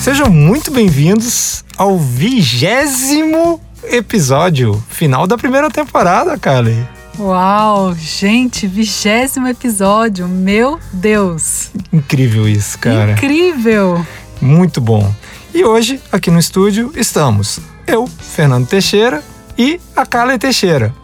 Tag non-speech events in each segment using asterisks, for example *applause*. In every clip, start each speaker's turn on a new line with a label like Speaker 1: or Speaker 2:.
Speaker 1: Sejam muito bem-vindos ao vigésimo episódio, final da primeira temporada, Kali.
Speaker 2: Uau, gente, vigésimo episódio, meu Deus!
Speaker 1: Incrível isso, cara.
Speaker 2: Incrível!
Speaker 1: Muito bom. E hoje, aqui no estúdio, estamos eu, Fernando Teixeira, e a Kali Teixeira.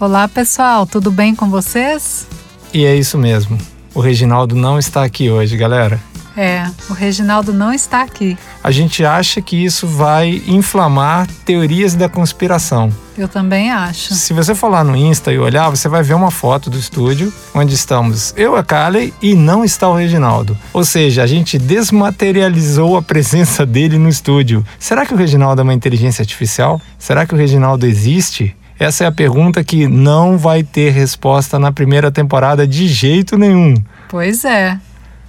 Speaker 2: Olá, pessoal, tudo bem com vocês?
Speaker 1: E é isso mesmo. O Reginaldo não está aqui hoje, galera.
Speaker 2: É, o Reginaldo não está aqui.
Speaker 1: A gente acha que isso vai inflamar teorias da conspiração.
Speaker 2: Eu também acho.
Speaker 1: Se você lá no Insta e olhar, você vai ver uma foto do estúdio onde estamos eu, a Kali, e não está o Reginaldo. Ou seja, a gente desmaterializou a presença dele no estúdio. Será que o Reginaldo é uma inteligência artificial? Será que o Reginaldo existe? Essa é a pergunta que não vai ter resposta na primeira temporada de jeito nenhum.
Speaker 2: Pois é.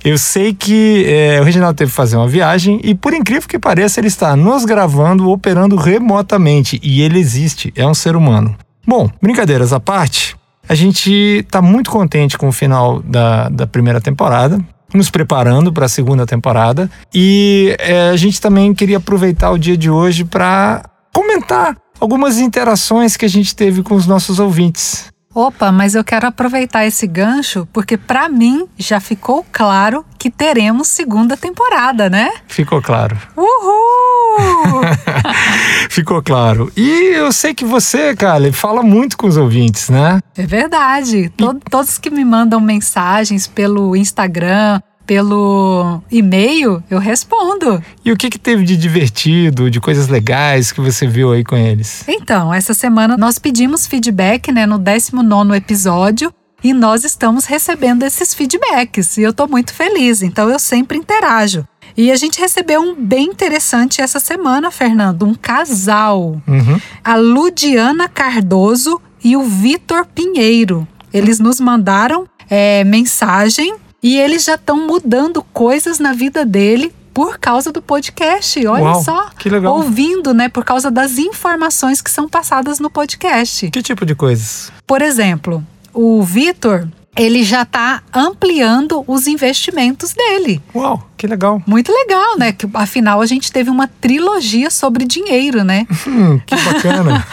Speaker 1: Eu sei que é, o Reginaldo teve que fazer uma viagem e, por incrível que pareça, ele está nos gravando, operando remotamente. E ele existe, é um ser humano. Bom, brincadeiras à parte, a gente está muito contente com o final da, da primeira temporada. Nos preparando para a segunda temporada. E é, a gente também queria aproveitar o dia de hoje para comentar algumas interações que a gente teve com os nossos ouvintes.
Speaker 2: Opa, mas eu quero aproveitar esse gancho porque para mim já ficou claro que teremos segunda temporada, né?
Speaker 1: Ficou claro.
Speaker 2: Uhul! *laughs*
Speaker 1: ficou claro. E eu sei que você, cara, fala muito com os ouvintes, né?
Speaker 2: É verdade. Tod todos que me mandam mensagens pelo Instagram, pelo e-mail, eu respondo.
Speaker 1: E o que, que teve de divertido, de coisas legais que você viu aí com eles?
Speaker 2: Então, essa semana nós pedimos feedback, né, no 19 episódio. E nós estamos recebendo esses feedbacks e eu estou muito feliz, então eu sempre interajo. E a gente recebeu um bem interessante essa semana, Fernando, um casal.
Speaker 1: Uhum.
Speaker 2: A Ludiana Cardoso e o Vitor Pinheiro. Eles nos mandaram é, mensagem e eles já estão mudando coisas na vida dele por causa do podcast. Olha
Speaker 1: Uau,
Speaker 2: só.
Speaker 1: Que legal.
Speaker 2: Ouvindo, né? Por causa das informações que são passadas no podcast.
Speaker 1: Que tipo de coisas?
Speaker 2: Por exemplo, o Vitor, ele já está ampliando os investimentos dele.
Speaker 1: Uau, que legal.
Speaker 2: Muito legal, né? Que, afinal, a gente teve uma trilogia sobre dinheiro, né?
Speaker 1: Hum, que bacana.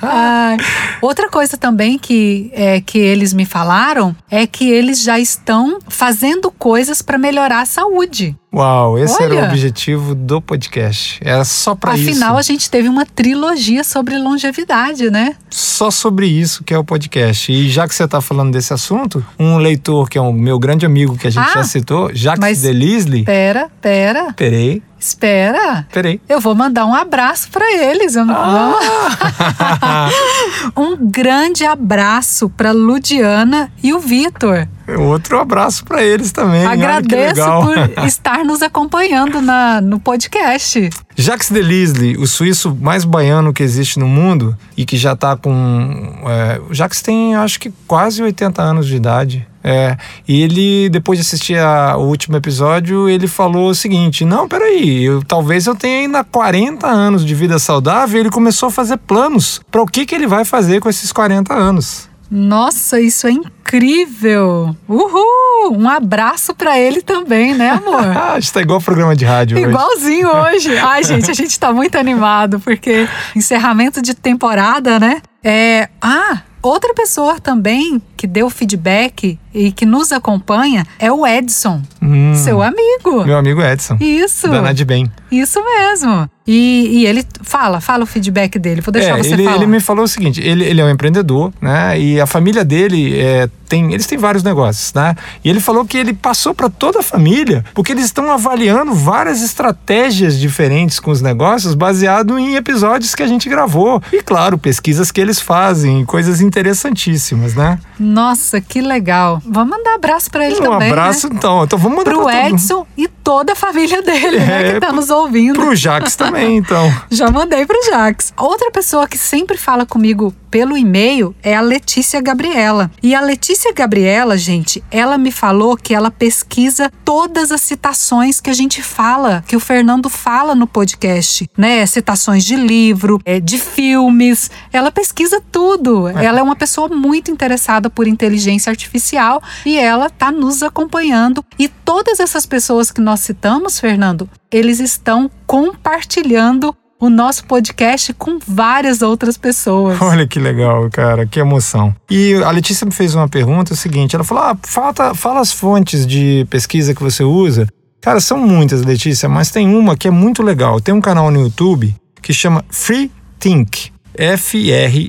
Speaker 2: Ai, *laughs* outra coisa também que, é, que eles me falaram é que eles já estão fazendo coisas para melhorar a saúde.
Speaker 1: Uau, esse
Speaker 2: Olha.
Speaker 1: era o objetivo do podcast. Era só para isso.
Speaker 2: Afinal, a gente teve uma trilogia sobre longevidade, né?
Speaker 1: Só sobre isso que é o podcast. E já que você está falando desse assunto, um leitor que é um meu grande amigo que a gente
Speaker 2: Ah,
Speaker 1: já citou, Jacques
Speaker 2: mas-
Speaker 1: Delisle.
Speaker 2: Pera, pera,
Speaker 1: Peraí,
Speaker 2: espera.
Speaker 1: peraí.
Speaker 2: Eu vou mandar um abraço para eles. Eu não
Speaker 1: Ah! *laughs*
Speaker 2: Um grande abraço para Ludiana e o Vitor.
Speaker 1: Outro abraço para eles também.
Speaker 2: Agradeço por *laughs* estar nos acompanhando na, no podcast.
Speaker 1: Jacques Delisle, o suíço mais baiano que existe no mundo e que já tá com. É, o Jacques tem acho que quase 80 anos de idade. É, e ele, depois de assistir a- o último episódio, ele falou o seguinte: Não, peraí, eu, talvez eu tenha ainda 40 anos de vida saudável. Ele começou a fazer planos para o que, que ele vai fazer com esses 40 anos.
Speaker 2: Nossa, isso é incrível! Uhul! Um abraço para ele também, né, amor? *laughs*
Speaker 1: Ah, está igual programa de rádio hoje.
Speaker 2: Igualzinho hoje. *laughs* Ai, gente, a gente tá muito animado, porque encerramento de temporada, né? É. Ah, outra pessoa também que deu feedback e que nos acompanha é o Edson,
Speaker 1: Hum,
Speaker 2: seu amigo.
Speaker 1: Meu amigo Edson.
Speaker 2: Isso.
Speaker 1: Dana de bem.
Speaker 2: Isso mesmo. E, e ele fala, fala o feedback dele. Vou deixar
Speaker 1: É,
Speaker 2: você
Speaker 1: ele,
Speaker 2: falar.
Speaker 1: ele me falou o seguinte: ele, ele é um empreendedor, né? E a família dele é, tem, eles têm vários negócios, né? E ele falou que ele passou para toda a família, porque eles estão avaliando várias estratégias diferentes com os negócios, baseado em episódios que a gente gravou e claro, pesquisas que eles fazem, coisas interessantíssimas, né?
Speaker 2: Nossa, que legal. Vamos mandar abraço para ele
Speaker 1: um
Speaker 2: também.
Speaker 1: abraço,
Speaker 2: né?
Speaker 1: então. Então vamos mandar
Speaker 2: Pro
Speaker 1: pra todo.
Speaker 2: Edson e toda a família dele, né?
Speaker 1: É,
Speaker 2: Que tá
Speaker 1: pro-
Speaker 2: nos ouvindo.
Speaker 1: Pro Jax também, então. *laughs*
Speaker 2: Já mandei pro Jax. Outra pessoa que sempre fala comigo pelo e-mail é a Letícia Gabriela. E a Letícia Gabriela, gente, ela me falou que ela pesquisa todas as citações que a gente fala, que o Fernando fala no podcast, né? Citações de livro, é, de filmes. Ela pesquisa tudo. Ela é uma pessoa muito interessada por inteligência artificial e ela tá nos acompanhando. E todas essas pessoas que nós citamos, Fernando, eles estão compartilhando o nosso podcast com várias outras pessoas.
Speaker 1: Olha que legal, cara, que emoção. E a Letícia me fez uma pergunta o seguinte: ela falou: ah, falta, fala as fontes de pesquisa que você usa. Cara, são muitas, Letícia, mas tem uma que é muito legal. Tem um canal no YouTube que chama Free Think. F-R-E-E-T-H-I-N-K.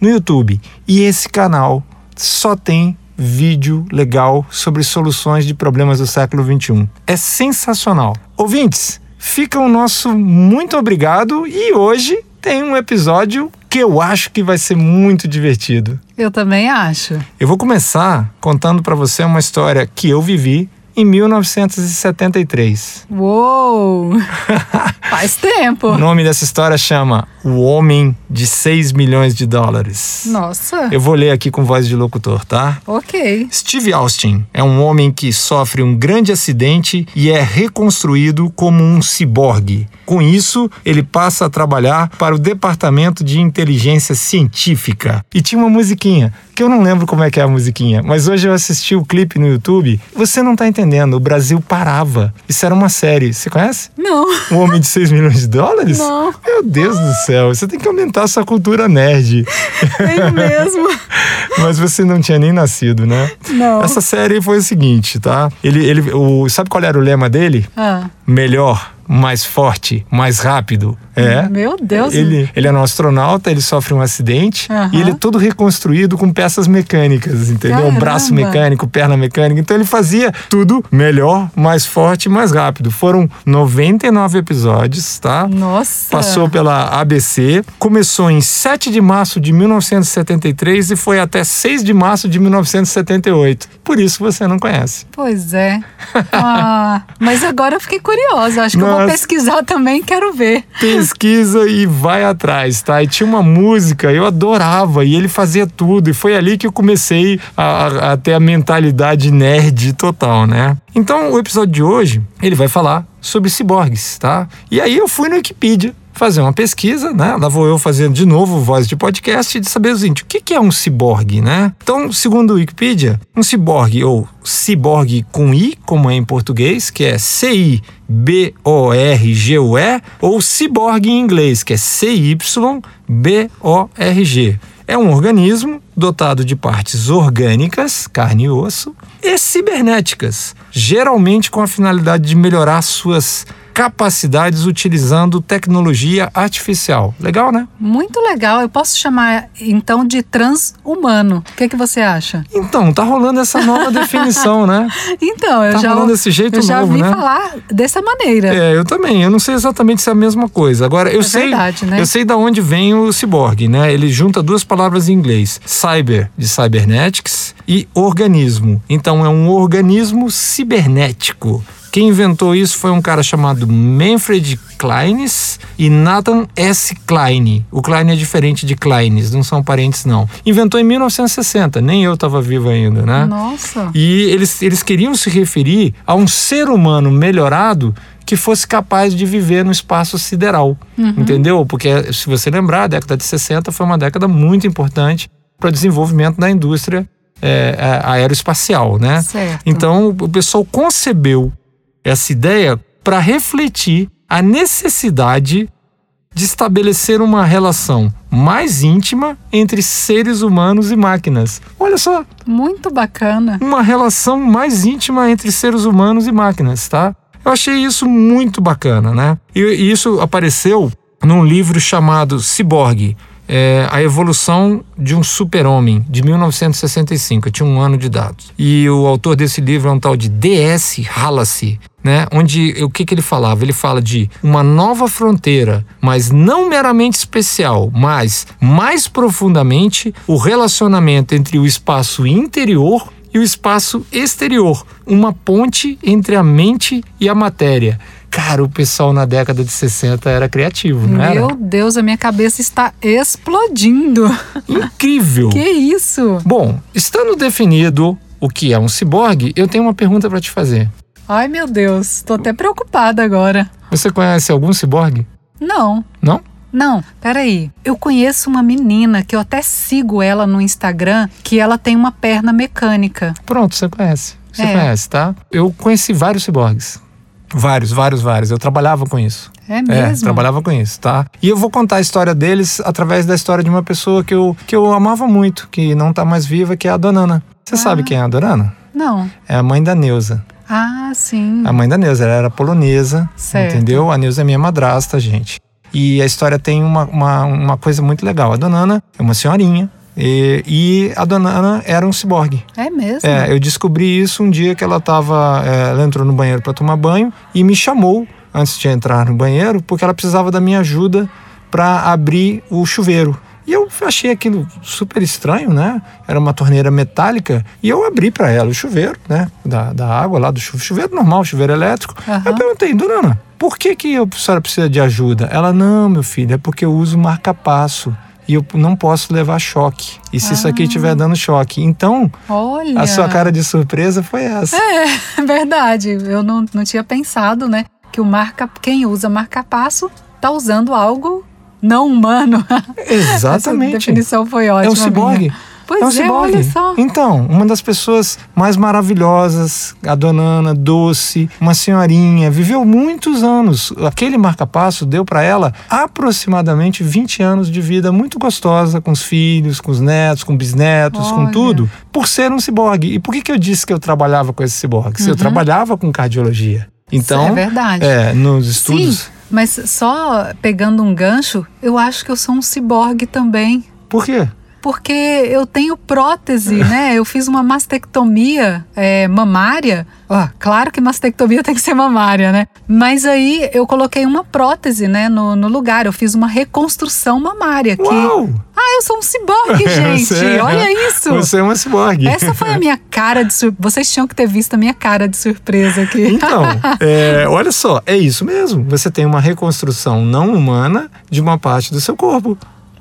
Speaker 1: No YouTube. E esse canal só tem vídeo legal sobre soluções de problemas do século XXI. É sensacional. Ouvintes, fica o nosso muito obrigado e hoje tem um episódio que eu acho que vai ser muito divertido.
Speaker 2: Eu também acho.
Speaker 1: Eu vou começar contando para você uma história que eu vivi em 1973.
Speaker 2: Uou! *laughs* Faz tempo.
Speaker 1: O nome dessa história chama O Homem de 6 milhões de dólares.
Speaker 2: Nossa.
Speaker 1: Eu vou ler aqui com voz de locutor, tá?
Speaker 2: Ok.
Speaker 1: Steve Austin é um homem que sofre um grande acidente e é reconstruído como um ciborgue. Com isso, ele passa a trabalhar para o Departamento de Inteligência Científica. E tinha uma musiquinha, que eu não lembro como é que é a musiquinha, mas hoje eu assisti o clipe no YouTube. Você não tá entendendo, o Brasil parava. Isso era uma série. Você conhece?
Speaker 2: Não.
Speaker 1: Um homem de 6 milhões de dólares?
Speaker 2: Não.
Speaker 1: Meu Deus do céu, você tem que aumentar a sua cultura nerd.
Speaker 2: Tenho mesmo. *laughs*
Speaker 1: Mas você não tinha nem nascido, né?
Speaker 2: Não.
Speaker 1: Essa série foi o seguinte, tá? Ele, ele, o, sabe qual era o lema dele?
Speaker 2: Ah,
Speaker 1: Melhor, mais forte, mais rápido. É.
Speaker 2: meu Deus.
Speaker 1: Ele, ele é um astronauta, ele sofre um acidente
Speaker 2: Aham.
Speaker 1: e ele é todo reconstruído com peças mecânicas, entendeu?
Speaker 2: Caramba.
Speaker 1: Braço mecânico, perna mecânica. Então ele fazia tudo melhor, mais forte, mais rápido. Foram 99 episódios, tá?
Speaker 2: Nossa.
Speaker 1: Passou pela ABC, começou em 7 de março de 1973 e foi até 6 de março de 1978. Por isso você não conhece.
Speaker 2: Pois é. Ah, *laughs* mas agora eu fiquei curiosa. Acho que eu vou
Speaker 1: Nossa.
Speaker 2: pesquisar também, quero ver.
Speaker 1: Pesquisa e vai atrás, tá? E tinha uma música, eu adorava, e ele fazia tudo. E foi ali que eu comecei a- a ter a mentalidade nerd total, né? Então, o episódio de hoje, ele vai falar sobre ciborgues, tá? E aí eu fui no Wikipedia fazer uma pesquisa, né? Lá vou eu fazendo de novo voz de podcast de saber o seguinte, o que é um ciborgue, né? Então, segundo o Wikipedia, um ciborgue ou ciborgue com I, como é em português, que é C-I-B-O-R-G-U-E, ou ciborgue em inglês, que é C-Y-B-O-R-G. É um organismo dotado de partes orgânicas, carne e osso, e cibernéticas, geralmente com a finalidade de melhorar suas capacidades utilizando tecnologia artificial. Legal, né?
Speaker 2: Muito legal. Eu posso chamar então de transhumano. O que, que você acha?
Speaker 1: Então, tá rolando essa nova *laughs* definição, né?
Speaker 2: Então, eu
Speaker 1: Tá
Speaker 2: já,
Speaker 1: falando desse jeito
Speaker 2: eu já
Speaker 1: novo,
Speaker 2: vi
Speaker 1: né?
Speaker 2: falar dessa maneira.
Speaker 1: É, eu também. Eu não sei exatamente se é a mesma coisa. Agora, eu
Speaker 2: É
Speaker 1: sei,
Speaker 2: verdade, né?
Speaker 1: eu sei da onde vem o ciborgue, né? Ele junta duas palavras em inglês: cyber de cybernetics e organismo. Então, é um organismo cibernético. Quem inventou isso foi um cara chamado Manfred Kleines e Nathan S. Klein. O Klein é diferente de Kleines, não são parentes não. Inventou em 1960, nem eu estava vivo ainda, né?
Speaker 2: Nossa.
Speaker 1: E eles, eles queriam se referir a um ser humano melhorado que fosse capaz de viver no espaço sideral. Entendeu? Porque, se você lembrar, a década de 60 foi uma década muito importante para o desenvolvimento da indústria é, aeroespacial, né?
Speaker 2: Certo.
Speaker 1: Então, o pessoal concebeu essa ideia para refletir a necessidade de estabelecer uma relação mais íntima entre seres humanos e máquinas. Olha só,
Speaker 2: Muito bacana.
Speaker 1: uma relação mais íntima entre seres humanos e máquinas, tá? Eu achei isso muito bacana, né? E, e isso apareceu num livro chamado Ciborgue, é, A Evolução de um Super-Homem, de 1965. Eu tinha um ano de dados. E o autor desse livro é um tal de D.S. Halsey, né? Onde o que, que ele falava? Ele fala de uma nova fronteira, mas não meramente especial, mas mais profundamente o relacionamento entre o espaço interior e o espaço exterior, uma ponte entre a mente e a matéria. Cara, o pessoal na década de 60 era criativo, não
Speaker 2: Meu
Speaker 1: era?
Speaker 2: Deus, a minha cabeça está explodindo.
Speaker 1: Incrível. *laughs*
Speaker 2: Que isso?
Speaker 1: Bom, estando definido o que é um ciborgue, eu tenho uma pergunta para te fazer.
Speaker 2: Ai, meu Deus. Tô até preocupada agora.
Speaker 1: Você conhece algum ciborgue?
Speaker 2: Não.
Speaker 1: Não?
Speaker 2: Não, peraí. Eu conheço uma menina que eu até sigo ela no Instagram, que ela tem uma perna mecânica.
Speaker 1: Pronto, você conhece. Você
Speaker 2: É.
Speaker 1: conhece, tá? Eu conheci vários ciborgues. Vários, vários, vários. Eu trabalhava com isso.
Speaker 2: É
Speaker 1: É,
Speaker 2: mesmo?
Speaker 1: trabalhava com isso, tá? E eu vou contar a história deles através da história de uma pessoa que eu, que eu amava muito, que não tá mais viva, que é a Dona Ana. Você sabe quem é a Dona Ana?
Speaker 2: Não.
Speaker 1: É a mãe da Neuza.
Speaker 2: Ah, sim.
Speaker 1: A mãe da Neuza, ela era polonesa,
Speaker 2: Certo.
Speaker 1: entendeu? A Neuza é minha madrasta, gente. E a história tem uma, uma, uma coisa muito legal. A Dona Ana é uma senhorinha e, e a Dona Ana era um ciborgue.
Speaker 2: É mesmo?
Speaker 1: É, eu descobri isso um dia que ela tava. é, ela entrou no banheiro para tomar banho e me chamou antes de entrar no banheiro porque ela precisava da minha ajuda para abrir o chuveiro. E eu achei aquilo super estranho, né? Era uma torneira metálica e eu abri para ela o chuveiro, né? Da, da água lá do chuveiro, chuveiro normal, chuveiro elétrico.
Speaker 2: Aham.
Speaker 1: Eu perguntei, dona Ana, por que, que a senhora precisa de ajuda? Ela, não, meu filho, é porque eu uso marca-passo e eu não posso levar choque. E se isso aqui estiver dando choque? Então,
Speaker 2: Olha.
Speaker 1: a sua cara de surpresa foi essa.
Speaker 2: É *laughs* verdade. Eu não, não tinha pensado, né? Que o marca, quem usa marca-passo tá usando algo não humano. *laughs* Essa
Speaker 1: Exatamente.
Speaker 2: definição foi
Speaker 1: É
Speaker 2: ótima.
Speaker 1: um ciborgue.
Speaker 2: minha. Pois
Speaker 1: é um ciborgue.
Speaker 2: olha só.
Speaker 1: Então, uma das pessoas mais maravilhosas, a dona Ana, doce, uma senhorinha, viveu muitos anos. Aquele marca-passo deu para ela aproximadamente 20 anos de vida muito gostosa, com os filhos, com os netos, com bisnetos, com
Speaker 2: Olha.
Speaker 1: tudo, por ser um ciborgue. E por que, que eu disse que eu trabalhava com esses ciborgues? Eu
Speaker 2: Uhum.
Speaker 1: trabalhava com cardiologia. Então,
Speaker 2: é verdade.
Speaker 1: é, nos estudos.
Speaker 2: Sim, mas só pegando um gancho, eu acho que eu sou um ciborgue também.
Speaker 1: Por quê?
Speaker 2: Porque eu tenho prótese, né? Eu fiz uma mastectomia é, mamária. Ó, claro que mastectomia *laughs* tem que ser mamária, né? Mas aí eu coloquei uma prótese, né, no, no lugar. Eu fiz uma reconstrução mamária. Que...
Speaker 1: Uau!
Speaker 2: Ah, eu sou um ciborgue, *laughs* gente!
Speaker 1: Você-
Speaker 2: Olha isso!
Speaker 1: Você é uma ciborgue.
Speaker 2: Essa foi a minha cara de surpresa. Vocês tinham que ter visto a minha cara de surpresa aqui.
Speaker 1: Então, *laughs* é, olha só, é isso mesmo. Você tem uma reconstrução não humana de uma parte do seu corpo.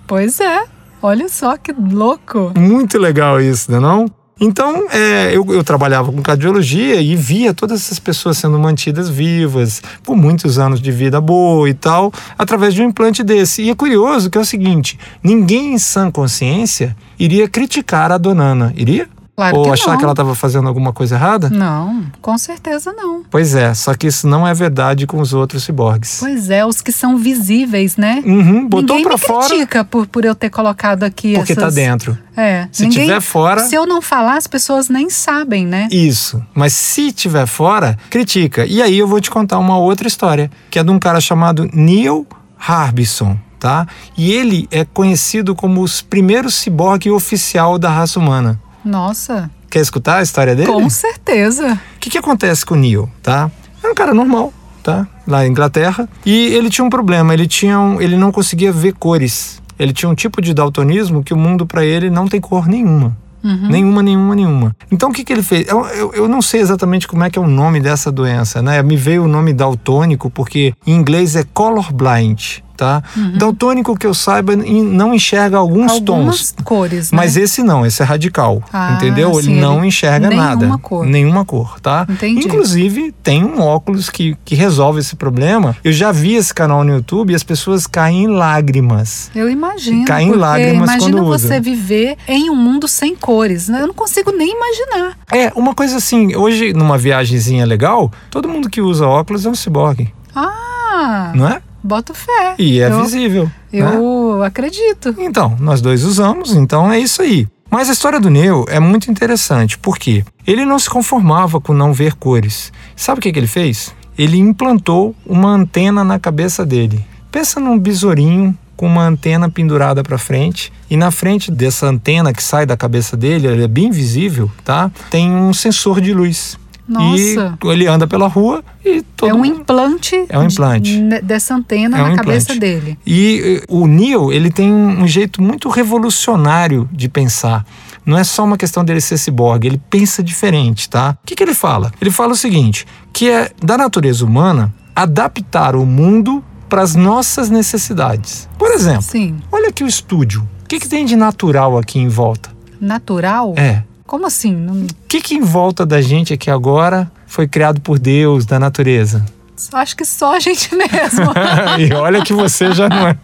Speaker 2: Pois é. Olha só que louco.
Speaker 1: Muito legal isso, não é não? Então, é, eu, eu trabalhava com cardiologia e via todas essas pessoas sendo mantidas vivas por muitos anos de vida boa e tal, através de um implante desse. E é curioso que é o seguinte: ninguém em sã consciência iria criticar a donana, iria?
Speaker 2: Claro
Speaker 1: Ou
Speaker 2: que
Speaker 1: achar
Speaker 2: não.
Speaker 1: que ela estava fazendo alguma coisa errada?
Speaker 2: Não, com certeza não.
Speaker 1: Pois é, só que isso não é verdade com os outros ciborgues.
Speaker 2: Pois é, os que são visíveis, né?
Speaker 1: Uhum, botou
Speaker 2: me
Speaker 1: fora
Speaker 2: critica por, por eu ter colocado aqui
Speaker 1: porque
Speaker 2: essas...
Speaker 1: tá dentro.
Speaker 2: É,
Speaker 1: Se
Speaker 2: ninguém...
Speaker 1: tiver fora,
Speaker 2: Se eu não falar, as pessoas nem sabem, né?
Speaker 1: isso. Mas se tiver fora, critica. E aí eu vou te contar uma outra história, que é de um cara chamado Neil Harbison, tá? E ele é conhecido como os primeiros ciborgue oficial da raça humana.
Speaker 2: Nossa,
Speaker 1: Quer escutar a história dele?
Speaker 2: com certeza.
Speaker 1: O que, que acontece com o Neil, tá? Era um cara normal, tá? Lá na Inglaterra. E ele tinha um problema, ele, tinha um, ele não conseguia ver cores. Ele tinha um tipo de daltonismo que o mundo para ele não tem cor nenhuma.
Speaker 2: Uhum.
Speaker 1: Nenhuma, nenhuma, nenhuma. Então o que, que ele fez? Eu, eu, eu não sei exatamente como é que é o nome dessa doença, né? Me veio o nome daltônico porque em inglês é colorblind, tá? Daltônico que eu saiba em- não enxerga alguns
Speaker 2: Uhum. Algumas
Speaker 1: tons.
Speaker 2: cores, né?
Speaker 1: Mas esse não, esse é radical,
Speaker 2: Ah,
Speaker 1: entendeu? ele não
Speaker 2: ele-
Speaker 1: enxerga
Speaker 2: nenhuma
Speaker 1: nada.
Speaker 2: cor.
Speaker 1: Nenhuma cor, tá?
Speaker 2: Entendi.
Speaker 1: Inclusive, tem um óculos que, que resolve esse problema. Eu já vi esse canal no YouTube e as pessoas caem em lágrimas.
Speaker 2: Eu imagino.
Speaker 1: Caem
Speaker 2: porque
Speaker 1: lágrimas
Speaker 2: imagina
Speaker 1: quando
Speaker 2: você
Speaker 1: usa.
Speaker 2: viver em um mundo sem cores. né? Eu não consigo nem imaginar.
Speaker 1: É, uma coisa assim, hoje numa viagemzinha legal, todo mundo que usa óculos é um ciborgue,
Speaker 2: Ah,
Speaker 1: não é?
Speaker 2: Boto fé.
Speaker 1: E é
Speaker 2: eu,
Speaker 1: visível. né?
Speaker 2: Eu acredito.
Speaker 1: Então, nós dois usamos, então é isso aí. Mas a história do Neo é muito interessante, porque ele não se conformava com não ver cores. Sabe o que, que ele fez? Ele implantou uma antena na cabeça dele. Pensa num besourinho com uma antena pendurada para frente e na frente dessa antena que sai da cabeça dele, ele é bem visível, tá? Tem um sensor de luz.
Speaker 2: Nossa.
Speaker 1: E ele anda pela rua e todo
Speaker 2: é um implante,
Speaker 1: É um implante.
Speaker 2: de- dessa antena
Speaker 1: É um
Speaker 2: na cabeça
Speaker 1: implante.
Speaker 2: dele.
Speaker 1: E eh, o Neil, ele tem um jeito muito revolucionário de pensar. Não é só uma questão dele ser ciborgue, ele pensa diferente, tá? O que, que ele fala? Ele fala o seguinte, que é da natureza humana adaptar o mundo para as nossas necessidades. Por exemplo,
Speaker 2: Sim.
Speaker 1: olha aqui o estúdio. O que, que tem de natural aqui em volta?
Speaker 2: Natural?
Speaker 1: É.
Speaker 2: Como assim? Não-
Speaker 1: O que, que em volta da gente aqui agora foi criado por Deus, da natureza?
Speaker 2: Acho que só a gente *laughs* mesmo. *laughs*
Speaker 1: e olha que você já não é.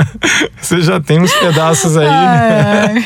Speaker 1: *laughs* você já tem uns pedaços aí.
Speaker 2: Ai,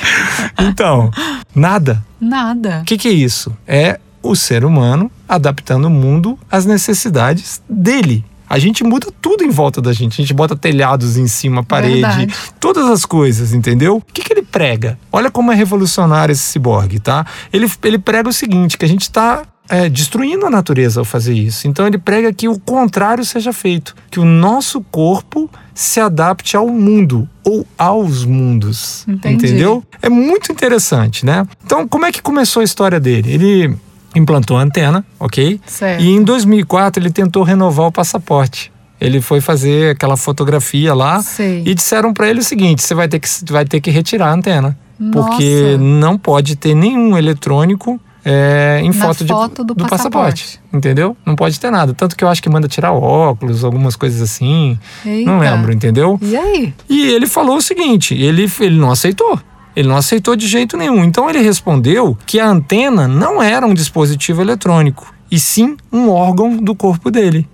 Speaker 1: Então, nada.
Speaker 2: nada.
Speaker 1: O que, que é isso? É o ser humano adaptando o mundo às necessidades dele. A gente muda tudo em volta da gente. A gente bota telhados em cima, parede,
Speaker 2: Verdade.
Speaker 1: todas as coisas, entendeu? O que, que ele prega? Olha como é revolucionário esse ciborgue, tá? Ele, ele prega o seguinte: que a gente está é, destruindo a natureza ao fazer isso. Então ele prega que o contrário seja feito, que o nosso corpo se adapte ao mundo ou aos mundos,
Speaker 2: Entendi.
Speaker 1: entendeu? É muito interessante, né? Então como é que começou a história dele? Ele implantou a antena, ok?
Speaker 2: Certo.
Speaker 1: E em 2004 ele tentou renovar o passaporte. Ele foi fazer aquela fotografia lá
Speaker 2: Sei.
Speaker 1: e disseram para ele o seguinte: você vai ter que vai ter que retirar a antena, porque
Speaker 2: Nossa.
Speaker 1: não pode ter nenhum eletrônico é, em
Speaker 2: Na
Speaker 1: foto, de-
Speaker 2: foto do passaporte.
Speaker 1: entendeu? Não pode ter nada. Tanto que eu acho que manda tirar óculos, algumas coisas assim.
Speaker 2: Eita.
Speaker 1: Não lembro, entendeu?
Speaker 2: E aí?
Speaker 1: E ele falou o seguinte: ele, ele não aceitou. Ele não aceitou de jeito nenhum. Então ele respondeu que a antena não era um dispositivo eletrônico, e sim um órgão do corpo dele.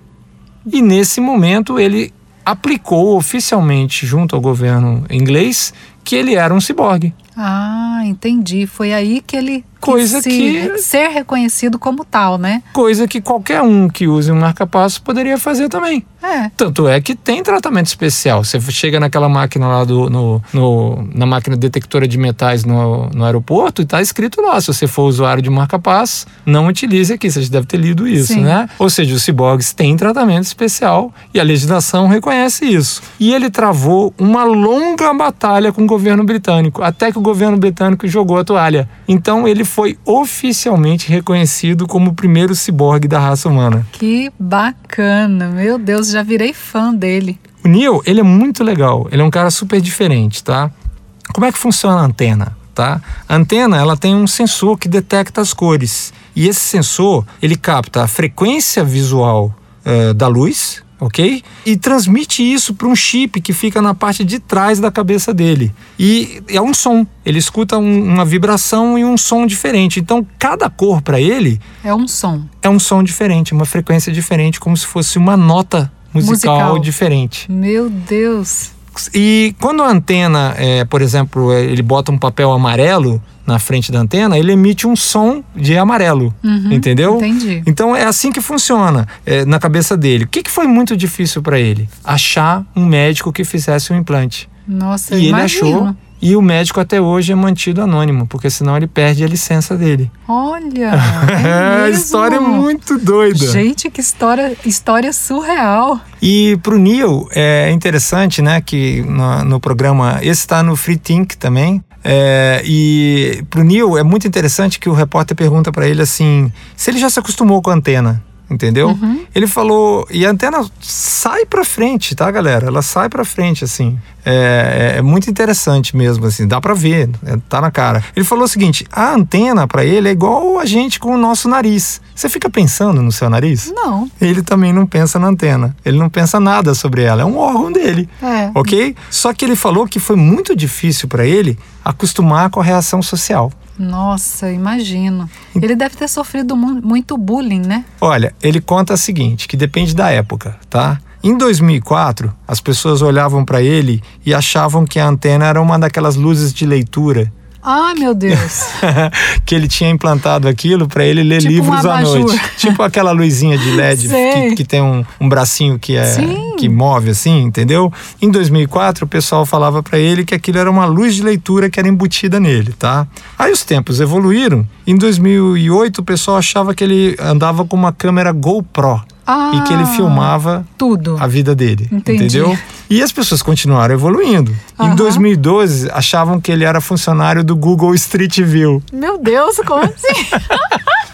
Speaker 1: E nesse momento ele aplicou oficialmente junto ao governo inglês que ele era um ciborgue.
Speaker 2: Ah, entendi. Foi aí que ele
Speaker 1: Coisa
Speaker 2: se-
Speaker 1: que-
Speaker 2: ser reconhecido como tal, né?
Speaker 1: Coisa que qualquer um que use um marca-passo poderia fazer também.
Speaker 2: É.
Speaker 1: Tanto é que tem tratamento especial. Você chega naquela máquina lá do, no, no- na máquina detectora de metais no, no aeroporto e tá escrito lá: se você for usuário de marca-passo, não utilize aqui. Você deve ter lido isso,
Speaker 2: Sim.
Speaker 1: né? Ou seja, os ciborgues têm tratamento especial e a legislação reconhece isso. E ele travou uma longa batalha com o governo britânico, até que o governo britânico jogou a toalha. Então ele foi oficialmente reconhecido como o primeiro ciborgue da raça humana.
Speaker 2: Que bacana. Meu Deus, já virei fã dele.
Speaker 1: O Neil, ele é muito legal. Ele é um cara super diferente, tá? Como é que funciona a antena, tá? A antena, ela tem um sensor que detecta as cores. E esse sensor, ele capta a frequência visual eh, da luz, ok? E transmite isso para um chip que fica na parte de trás da cabeça dele. E é um som. Ele escuta um- uma vibração e um som diferente. Então, cada cor para ele
Speaker 2: É um som.
Speaker 1: é um som diferente, uma frequência diferente, como se fosse uma nota musical,
Speaker 2: Musical.
Speaker 1: diferente.
Speaker 2: Meu Deus.
Speaker 1: E quando a antena, é, por exemplo, é, ele bota um papel amarelo na frente da antena, ele emite um som de amarelo,
Speaker 2: Uhum,
Speaker 1: entendeu?
Speaker 2: entendi.
Speaker 1: Então é assim que funciona é, na cabeça dele. O que, que foi muito difícil para ele? Achar um médico que fizesse um implante.
Speaker 2: Nossa,
Speaker 1: e ele
Speaker 2: imagino.
Speaker 1: achou. E o médico até hoje é mantido anônimo, porque senão ele perde a licença dele.
Speaker 2: Olha, *laughs* é mesmo?
Speaker 1: história é muito doida.
Speaker 2: Gente, que história, história surreal.
Speaker 1: E pro Neil é interessante, né, que no, no programa, esse está no Free Think também. É, e pro Neil é muito interessante que o repórter pergunta para ele assim, se ele já se acostumou com a antena, entendeu?
Speaker 2: Uhum.
Speaker 1: Ele falou, e a antena sai para frente, tá, galera? Ela sai para frente assim. É, é- é muito interessante mesmo assim, dá para ver, é, tá na cara. Ele falou o seguinte, a antena para ele é igual a gente com o nosso nariz. Você fica pensando no seu nariz?
Speaker 2: Não,
Speaker 1: ele também não pensa na antena. Ele não pensa nada sobre ela. É um órgão dele.
Speaker 2: é.
Speaker 1: Ok? Só que ele falou que foi muito difícil para ele acostumar com a reação social.
Speaker 2: Nossa, imagino. Ele deve ter sofrido mu- muito bullying, né?
Speaker 1: Olha, ele conta o seguinte, que depende da época, tá? Em 2004, as pessoas olhavam para ele e achavam que a antena era uma daquelas luzes de leitura
Speaker 2: Ah, meu Deus. *laughs*
Speaker 1: que ele tinha implantado aquilo para ele ler
Speaker 2: Tipo
Speaker 1: livros à noite. Tipo aquela luzinha de LED que, que tem um, um bracinho que, é,
Speaker 2: Sim.
Speaker 1: que move assim, entendeu? Em 2004, o pessoal falava para ele que aquilo era uma luz de leitura que era embutida nele, tá? Aí os tempos evoluíram. Em 2008, o pessoal achava que ele andava com uma câmera GoPro
Speaker 2: Ah,
Speaker 1: e que ele filmava
Speaker 2: tudo.
Speaker 1: a vida dele,
Speaker 2: Entendi.
Speaker 1: entendeu? E as pessoas continuaram evoluindo. Em
Speaker 2: Aham.
Speaker 1: 2012, achavam que ele era funcionário do Google Street View.
Speaker 2: Meu Deus, como assim? *laughs*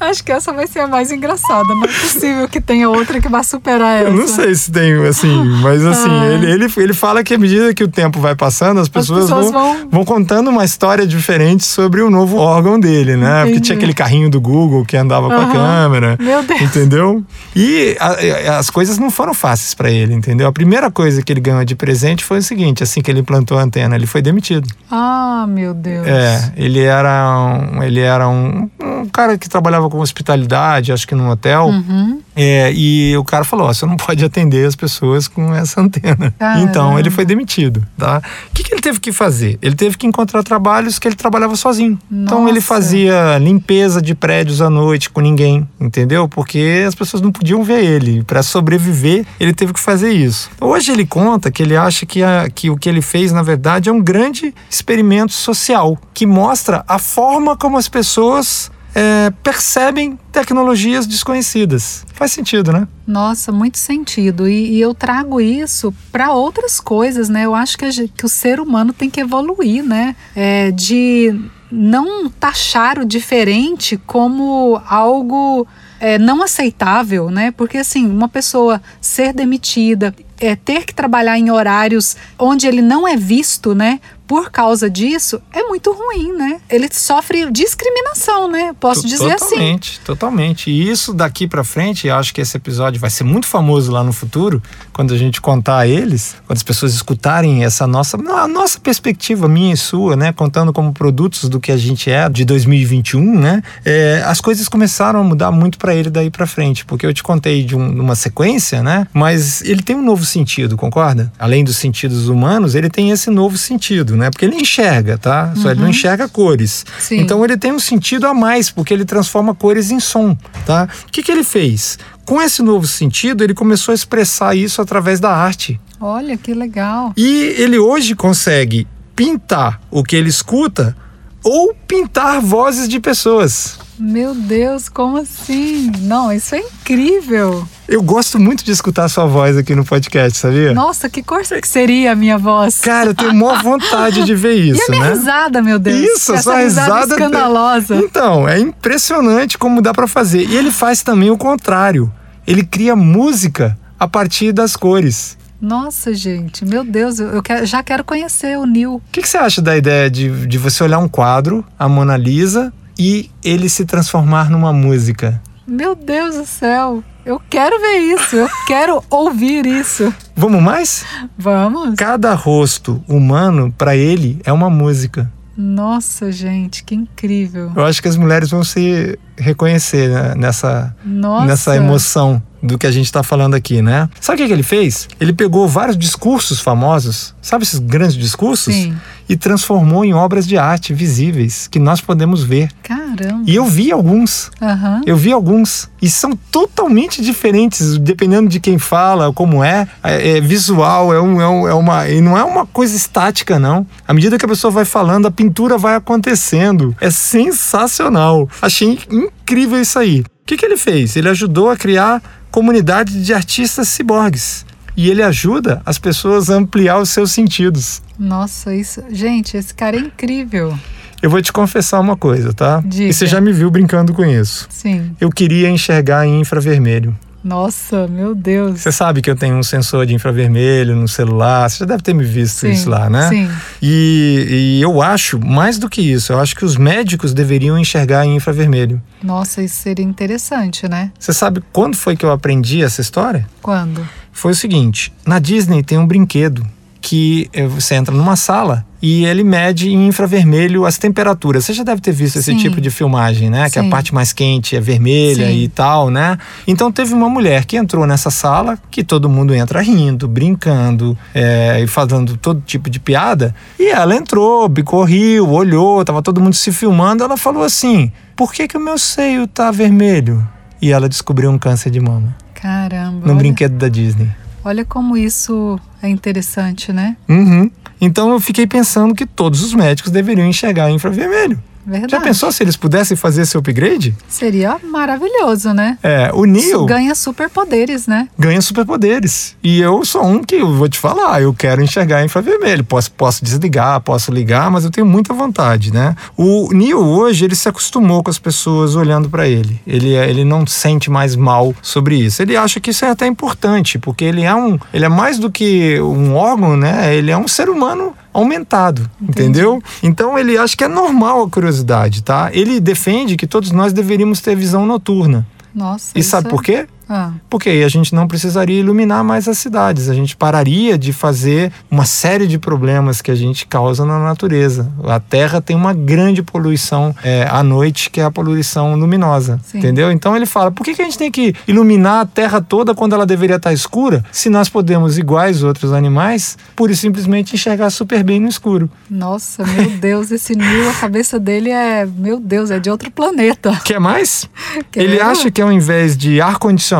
Speaker 2: Acho que essa vai ser a mais engraçada. Não é possível que tenha outra que vá superar essa.
Speaker 1: Eu não sei se tem assim, mas assim,
Speaker 2: Ah.
Speaker 1: ele, ele, ele fala que à medida que o tempo vai passando, as pessoas,
Speaker 2: pessoas
Speaker 1: vão,
Speaker 2: vão-
Speaker 1: vão contando uma história diferente sobre o novo órgão dele, né? Porque
Speaker 2: Entendi.
Speaker 1: tinha aquele carrinho do Google que andava com a câmera.
Speaker 2: Meu Deus.
Speaker 1: Entendeu? E a- a- as coisas não foram fáceis para ele, entendeu? A primeira coisa que ele ganhou de presente foi o seguinte: assim que ele implantou a antena, ele foi demitido.
Speaker 2: Ah, meu Deus.
Speaker 1: É, ele era um, ele era um, um cara que trabalhava com hospitalidade, acho que num hotel.
Speaker 2: Uhum.
Speaker 1: É, e o cara falou: você não pode atender as pessoas com essa antena.
Speaker 2: Caramba.
Speaker 1: Então ele foi demitido. Tá? O que, que ele teve que fazer? Ele teve que encontrar trabalhos que ele trabalhava sozinho. Então ele
Speaker 2: Nossa.
Speaker 1: fazia limpeza de prédios à noite com ninguém, entendeu? Porque as pessoas não podiam ver ele. Para sobreviver, ele teve que fazer isso. Hoje ele conta que ele acha que, a- que o que ele fez, na verdade, é um grande experimento social que mostra a forma como as pessoas é, percebem tecnologias desconhecidas. Faz sentido, né?
Speaker 2: Nossa, muito sentido. E, e eu trago isso para outras coisas, né? Eu acho que, a que o ser humano tem que evoluir, né? É, de não taxar o diferente como algo é, não aceitável, né? Porque assim, uma pessoa ser demitida, é, ter que trabalhar em horários onde ele não é visto, né? Por causa disso, é muito ruim, né? Ele sofre discriminação, né? Posso
Speaker 1: To-
Speaker 2: dizer assim.
Speaker 1: Totalmente, totalmente. E isso daqui pra frente, acho que esse episódio vai ser muito famoso lá no futuro, quando a gente contar a eles, quando as pessoas escutarem essa nossa, a nossa perspectiva, minha e sua, né, contando como produtos do que a gente é de 2021, né, é, as coisas começaram a mudar muito pra ele daí pra frente, porque eu te contei de um- uma sequência, né, mas ele tem um novo sentido, concorda? Além dos sentidos humanos, ele tem esse novo sentido, né, porque ele enxerga, tá? Só ele não enxerga cores.
Speaker 2: Sim.
Speaker 1: Então ele tem um sentido a mais, porque ele transforma cores em som, tá? O que, que ele fez? Com esse novo sentido, ele começou a expressar isso através da arte.
Speaker 2: Olha que legal.
Speaker 1: E ele hoje consegue pintar o que ele escuta ou pintar vozes de pessoas.
Speaker 2: Meu Deus, como assim? Não, isso é incrível.
Speaker 1: Eu gosto muito de escutar a sua voz aqui no podcast, sabia?
Speaker 2: Nossa, que cor que seria a minha voz?
Speaker 1: Cara, eu tenho maior vontade de ver *laughs*
Speaker 2: e a
Speaker 1: isso,
Speaker 2: minha
Speaker 1: né?
Speaker 2: risada, meu Deus.
Speaker 1: Isso,
Speaker 2: Essa
Speaker 1: sua risada
Speaker 2: escandalosa.
Speaker 1: Então, é impressionante como dá pra fazer. E ele faz também o contrário. Ele cria música a partir das cores.
Speaker 2: Nossa, gente, meu Deus, eu quero- já quero conhecer o Neil.
Speaker 1: O que, que você acha da ideia de, de você olhar um quadro, a Mona Lisa, e ele se transformar numa música?
Speaker 2: Meu Deus do céu, eu quero ver isso, eu quero ouvir isso.
Speaker 1: Vamos mais?
Speaker 2: Vamos?
Speaker 1: Cada rosto humano, pra ele, é uma música.
Speaker 2: Nossa, gente, que incrível.
Speaker 1: Eu acho que as mulheres vão se reconhecer né, nessa,
Speaker 2: Nossa.
Speaker 1: nessa emoção do que a gente está falando aqui, né? Sabe o que, que ele fez? Ele pegou vários discursos famosos, sabe esses grandes discursos?
Speaker 2: Sim.
Speaker 1: E transformou em obras de arte visíveis que nós podemos ver.
Speaker 2: Caramba.
Speaker 1: E eu vi alguns.
Speaker 2: Aham.
Speaker 1: Eu vi alguns e são totalmente diferentes, dependendo de quem fala, como é. É, é visual, é, um, é, um- é uma. E não é uma coisa estática, não. À medida que a pessoa vai falando, a pintura vai acontecendo. É sensacional. Achei incrível isso aí. O que, que ele fez? Ele ajudou a criar comunidade de artistas ciborgues. E ele ajuda as pessoas a ampliar os seus sentidos.
Speaker 2: Nossa, isso. Gente, esse cara é incrível.
Speaker 1: Eu vou te confessar uma coisa, tá?
Speaker 2: Diga.
Speaker 1: E você já me viu brincando com isso.
Speaker 2: Sim.
Speaker 1: Eu queria enxergar em infravermelho.
Speaker 2: Nossa, meu Deus.
Speaker 1: Você sabe que eu tenho um sensor de infravermelho no celular, você já deve ter me visto
Speaker 2: Sim,
Speaker 1: isso lá, né?
Speaker 2: sim.
Speaker 1: E, e eu acho, mais do que isso, eu acho que os médicos deveriam enxergar em infravermelho.
Speaker 2: Nossa, isso seria interessante, né?
Speaker 1: Você sabe quando foi que eu aprendi essa história?
Speaker 2: Quando?
Speaker 1: Foi o seguinte: na Disney tem um brinquedo que eh, você entra numa sala e ele mede em infravermelho as temperaturas. Você já deve ter visto esse
Speaker 2: Sim.
Speaker 1: tipo de filmagem, né? Que a
Speaker 2: Sim.
Speaker 1: parte mais quente é vermelha
Speaker 2: Sim.
Speaker 1: e tal, né? Então teve uma mulher que entrou nessa sala, que todo mundo entra rindo, brincando eh, e fazendo todo tipo de piada. E ela entrou, bicorriu, olhou, tava todo mundo se filmando. Ela falou assim: por que, que o meu seio tá vermelho? E ela descobriu um câncer de mama
Speaker 2: Caramba.
Speaker 1: no
Speaker 2: olha,
Speaker 1: brinquedo da Disney.
Speaker 2: Olha como isso é interessante, né?
Speaker 1: Uhum. Então eu fiquei pensando que todos os médicos deveriam enxergar infravermelho.
Speaker 2: Verdade.
Speaker 1: Já pensou se eles pudessem fazer esse upgrade?
Speaker 2: Seria maravilhoso, né?
Speaker 1: É, o
Speaker 2: Isso
Speaker 1: Neo
Speaker 2: ganha superpoderes, né?
Speaker 1: ganha superpoderes. E eu sou um que eu vou te falar, eu quero enxergar infravermelho. Posso, posso desligar, posso ligar, mas eu tenho muita vontade, né? O Neo hoje, ele se acostumou com as pessoas olhando para ele. Ele, é- ele não sente mais mal sobre isso. Ele acha que isso é até importante, porque ele é um, ele é mais do que um órgão, né? Ele é um ser humano aumentado, entendeu? Então ele acha que é normal a curiosidade, tá? Ele defende que todos nós deveríamos ter visão noturna.
Speaker 2: Nossa.
Speaker 1: E sabe
Speaker 2: é-
Speaker 1: por quê?
Speaker 2: Ah,
Speaker 1: Porque aí a gente não precisaria iluminar mais as cidades, a gente pararia de fazer uma série de problemas que a gente causa na natureza. A Terra tem uma grande poluição é, à noite, que é a poluição luminosa,
Speaker 2: Sim.
Speaker 1: entendeu? Então ele fala, por que, que a gente tem que iluminar a Terra toda quando ela deveria estar escura, se nós podemos, iguais outros animais, pura e simplesmente enxergar super bem no escuro?
Speaker 2: nossa, meu Deus, esse Neil, a cabeça dele é, meu Deus, é de outro planeta.
Speaker 1: Quer mais? *laughs*
Speaker 2: Quero.
Speaker 1: Ele acha que ao invés de ar-condicionado,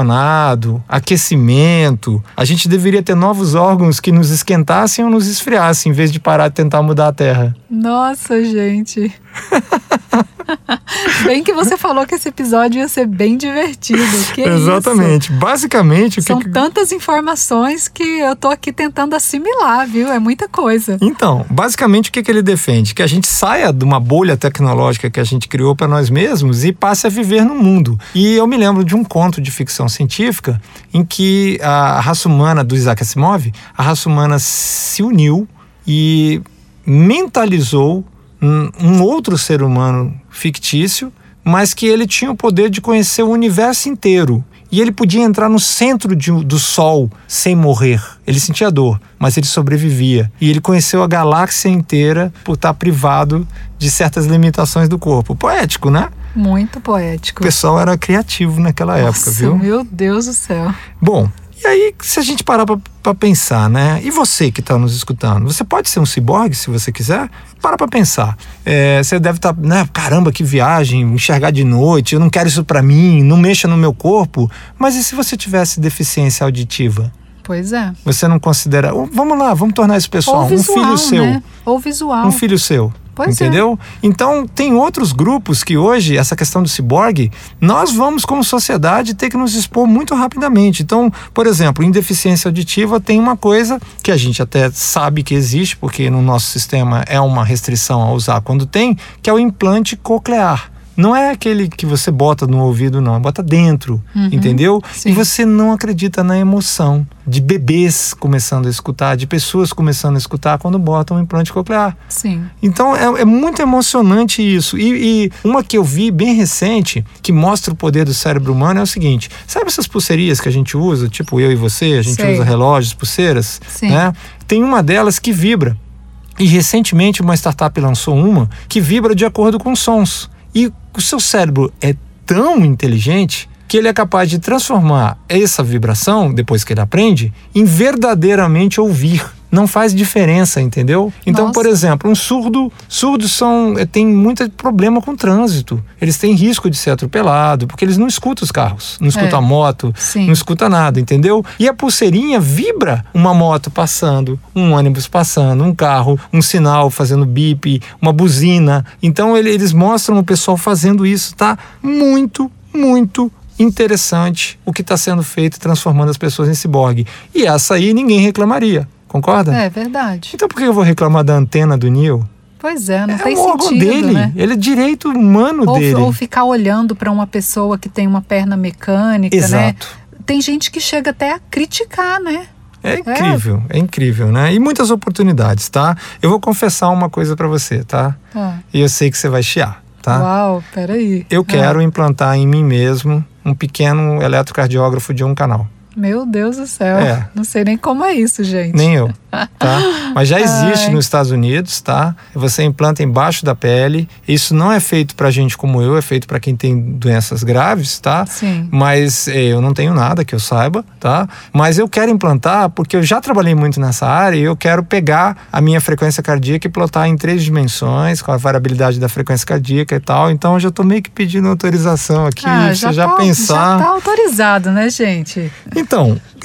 Speaker 1: aquecimento, a gente deveria ter novos órgãos que nos esquentassem ou nos esfriassem, em vez de parar de tentar mudar a Terra.
Speaker 2: Nossa, gente. *laughs* *laughs* bem que você falou que esse episódio ia ser bem divertido. Que
Speaker 1: Exatamente. Basicamente, o
Speaker 2: Isso?
Speaker 1: que.
Speaker 2: São
Speaker 1: que-
Speaker 2: tantas informações que eu tô aqui tentando assimilar, viu? É muita coisa.
Speaker 1: Então, basicamente o que, que ele defende? Que a gente saia de uma bolha tecnológica que a gente criou para nós mesmos e passe a viver no mundo. E eu me lembro de um conto de ficção científica em que a raça humana do Isaac Asimov, a raça humana se uniu e mentalizou um, um outro ser humano fictício, mas que ele tinha o poder de conhecer o universo inteiro. E ele podia entrar no centro de- do Sol sem morrer. Ele sentia dor, mas ele sobrevivia. E ele conheceu a galáxia inteira por estar privado de certas limitações do corpo. Poético, né?
Speaker 2: Muito
Speaker 1: O
Speaker 2: poético.
Speaker 1: pessoal era criativo naquela época,
Speaker 2: Nossa,
Speaker 1: viu?
Speaker 2: Meu Deus do céu.
Speaker 1: Bom, e aí, se a gente parar para pensar, né? E você que está nos escutando, você pode ser um ciborgue se você quiser? Para para pensar. É, você deve estar, né? Caramba, que viagem, enxergar de noite, eu não quero isso para mim, não mexa no meu corpo. Mas e se você tivesse deficiência auditiva?
Speaker 2: Pois é.
Speaker 1: Você não considera. Vamos lá, vamos tornar isso pessoal.
Speaker 2: Visual,
Speaker 1: um filho seu.
Speaker 2: né? Ou visual.
Speaker 1: Um filho seu.
Speaker 2: Pois é.
Speaker 1: entendeu? Então, tem outros grupos que hoje, essa questão do ciborgue, nós vamos, como sociedade, ter que nos expor muito rapidamente. Então, por exemplo, em deficiência auditiva, tem uma coisa que a gente até sabe que existe, porque no nosso sistema é uma restrição a usar quando tem, que é o implante coclear. Não é aquele que você bota no ouvido, não, bota dentro, entendeu?
Speaker 2: Uhum. sim.
Speaker 1: E você não acredita na emoção de bebês começando a escutar, de pessoas começando a escutar quando botam um implante coclear.
Speaker 2: Sim.
Speaker 1: Então é, é muito emocionante isso. E, e uma que eu vi bem recente, que mostra o poder do cérebro humano, é o seguinte: sabe essas pulseirinhas que a gente usa, tipo eu e você, a gente
Speaker 2: Sei.
Speaker 1: usa relógios, pulseiras,
Speaker 2: Sim.
Speaker 1: né? Tem uma delas que vibra. E recentemente uma startup lançou uma que vibra de acordo com sons. E o seu cérebro é tão inteligente que ele é capaz de transformar essa vibração, depois que ele aprende, em verdadeiramente ouvir. Não faz diferença, entendeu? Então,
Speaker 2: Nossa.
Speaker 1: por exemplo, um surdo, surdos são eh, tem muito problema com trânsito. Eles têm risco de ser atropelado, porque eles não escutam os carros, não escutam
Speaker 2: É.
Speaker 1: a moto,
Speaker 2: Sim.
Speaker 1: não escuta nada, entendeu? E a pulseirinha vibra uma moto passando, um ônibus passando, um carro, um sinal fazendo bip, uma buzina. Então ele- eles mostram o pessoal fazendo isso, tá? Muito, muito interessante o que está sendo feito transformando as pessoas em ciborgue. E essa aí ninguém reclamaria, concorda?
Speaker 2: É verdade.
Speaker 1: Então por que eu vou reclamar da antena do Neil?
Speaker 2: Pois é, não
Speaker 1: é
Speaker 2: tem
Speaker 1: um órgão
Speaker 2: sentido,
Speaker 1: dele,
Speaker 2: né?
Speaker 1: ele é direito humano
Speaker 2: Ou,
Speaker 1: dele.
Speaker 2: ou ficar olhando para uma pessoa que tem uma perna mecânica, né?
Speaker 1: Exato.
Speaker 2: Tem gente que chega até a criticar, né?
Speaker 1: É incrível, é. incrível, né? E muitas oportunidades, tá? Eu vou confessar uma coisa pra você, tá?
Speaker 2: Ah,
Speaker 1: E eu sei que você vai chiar, tá?
Speaker 2: Uau, peraí.
Speaker 1: Eu
Speaker 2: Ah,
Speaker 1: quero implantar em mim mesmo um pequeno eletrocardiógrafo de um canal.
Speaker 2: Meu Deus do céu.
Speaker 1: É.
Speaker 2: Não sei nem como é isso, gente.
Speaker 1: Nem eu, tá? *laughs* Mas já existe
Speaker 2: Ai.
Speaker 1: nos Estados Unidos, tá? Você implanta embaixo da pele. Isso não é feito pra gente como eu, é feito pra quem tem doenças graves, tá?
Speaker 2: Sim.
Speaker 1: Mas eh, eu não tenho nada que eu saiba, tá? Mas eu quero implantar porque eu já trabalhei muito nessa área e eu quero pegar a minha frequência cardíaca e plotar em três dimensões, com a variabilidade da frequência cardíaca e tal. Então eu já tô meio que pedindo autorização aqui,
Speaker 2: ah, já
Speaker 1: você já
Speaker 2: tá,
Speaker 1: pensar.
Speaker 2: Já tá autorizado, né, gente?
Speaker 1: Então,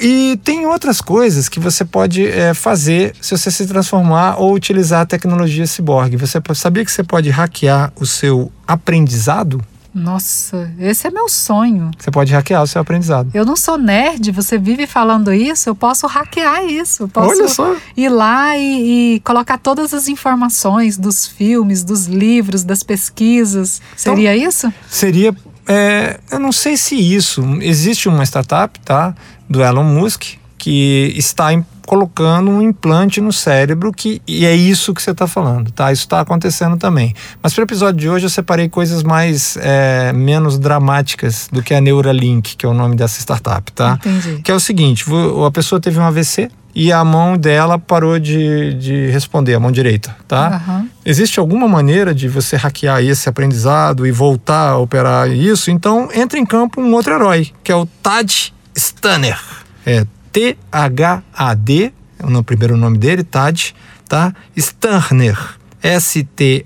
Speaker 1: e tem outras coisas que você pode eh, fazer se você se transformar ou utilizar a tecnologia ciborgue. Você sabia que você pode hackear o seu aprendizado?
Speaker 2: Nossa, esse é meu sonho.
Speaker 1: Você pode hackear o seu aprendizado.
Speaker 2: Eu não sou nerd, você vive falando isso, eu posso hackear isso. eu Posso
Speaker 1: Olha só.
Speaker 2: ir lá e, e colocar todas as informações dos filmes, dos livros, das pesquisas.
Speaker 1: Então,
Speaker 2: Seria isso?
Speaker 1: seria. É, eu não sei se isso. Existe uma startup, tá? Do Elon Musk, que está em- colocando um implante no cérebro que e é isso que você está falando, tá? Isso está acontecendo também. Mas para o episódio de hoje eu separei coisas mais é, menos dramáticas do que a Neuralink, que é o nome dessa startup, tá?
Speaker 2: Entendi.
Speaker 1: Que é o seguinte: a pessoa teve um AVC e a mão dela parou de, de responder, a mão direita, tá?
Speaker 2: Aham.
Speaker 1: Existe alguma maneira de você hackear esse aprendizado e voltar a operar isso? Então entra em campo um outro herói, que é o Tad Stanner. É T-H-A-D, é o primeiro nome dele, Tad, tá? Stanner. S-T-A-R-N-E-R.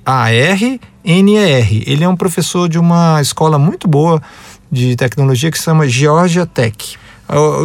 Speaker 1: Ele é um professor de uma escola muito boa de tecnologia que se chama Georgia Tech.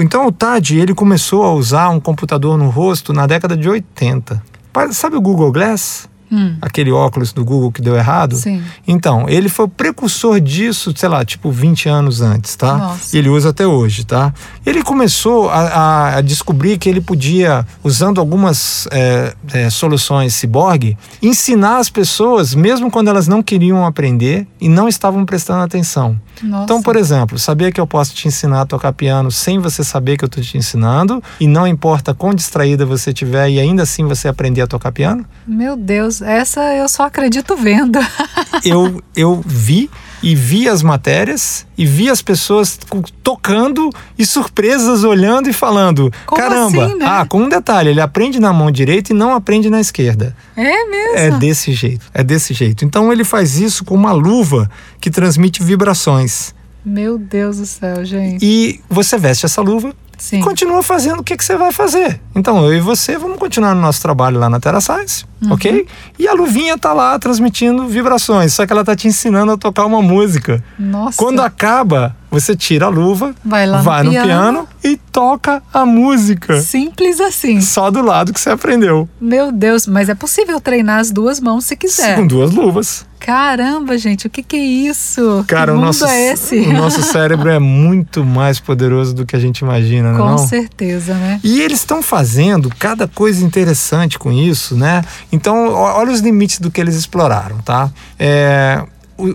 Speaker 1: Então o Tad ele começou a usar um computador no rosto na década de 80. Pa- Sabe o Google Glass?
Speaker 2: Hum,
Speaker 1: Aquele óculos do Google que deu errado?
Speaker 2: sim.
Speaker 1: Então, ele foi o precursor disso, sei lá, tipo 20 anos antes, tá?
Speaker 2: Nossa.
Speaker 1: E ele usa até hoje, tá? Ele começou a, a- descobrir que ele podia, usando algumas é, é, soluções ciborgue, ensinar as pessoas, mesmo quando elas não queriam aprender e não estavam prestando atenção.
Speaker 2: Nossa.
Speaker 1: Então, por exemplo, sabia que eu posso te ensinar a tocar piano sem você saber que eu estou te ensinando, e não importa quão distraída você estiver e ainda assim você aprender a tocar piano?
Speaker 2: Meu Deus, essa eu só acredito vendo. *laughs*
Speaker 1: eu, eu vi e vi as matérias e vi as pessoas tocando e surpresas olhando e falando:
Speaker 2: Como
Speaker 1: caramba,
Speaker 2: assim, né?
Speaker 1: ah, com um detalhe, ele aprende na mão direita e não aprende na esquerda.
Speaker 2: É mesmo?
Speaker 1: É desse jeito, é desse jeito. Então ele faz isso com uma luva que transmite vibrações.
Speaker 2: Meu Deus do céu, gente.
Speaker 1: E você veste essa luva
Speaker 2: Sim.
Speaker 1: e continua fazendo o que, que você vai fazer. Então, eu e você vamos continuar no nosso trabalho lá na Terra Science,
Speaker 2: Uhum.
Speaker 1: ok? E a luvinha tá lá transmitindo vibrações, só que ela tá te ensinando a tocar uma música.
Speaker 2: Nossa.
Speaker 1: Quando acaba, você tira a luva,
Speaker 2: Vai lá no
Speaker 1: vai no
Speaker 2: piano.
Speaker 1: piano e toca a música.
Speaker 2: Simples assim.
Speaker 1: Só do lado que você aprendeu.
Speaker 2: Meu Deus, mas é possível treinar as duas mãos se quiser.
Speaker 1: Com duas luvas.
Speaker 2: Caramba, gente, o que que é isso?
Speaker 1: Cara,
Speaker 2: que
Speaker 1: o nosso,
Speaker 2: é esse?
Speaker 1: o nosso *laughs* cérebro é muito mais poderoso do que a gente imagina, não é?
Speaker 2: Com
Speaker 1: não?
Speaker 2: certeza, né?
Speaker 1: E eles estão fazendo cada coisa interessante com isso, né? Então, olha os limites do que eles exploraram, tá? É,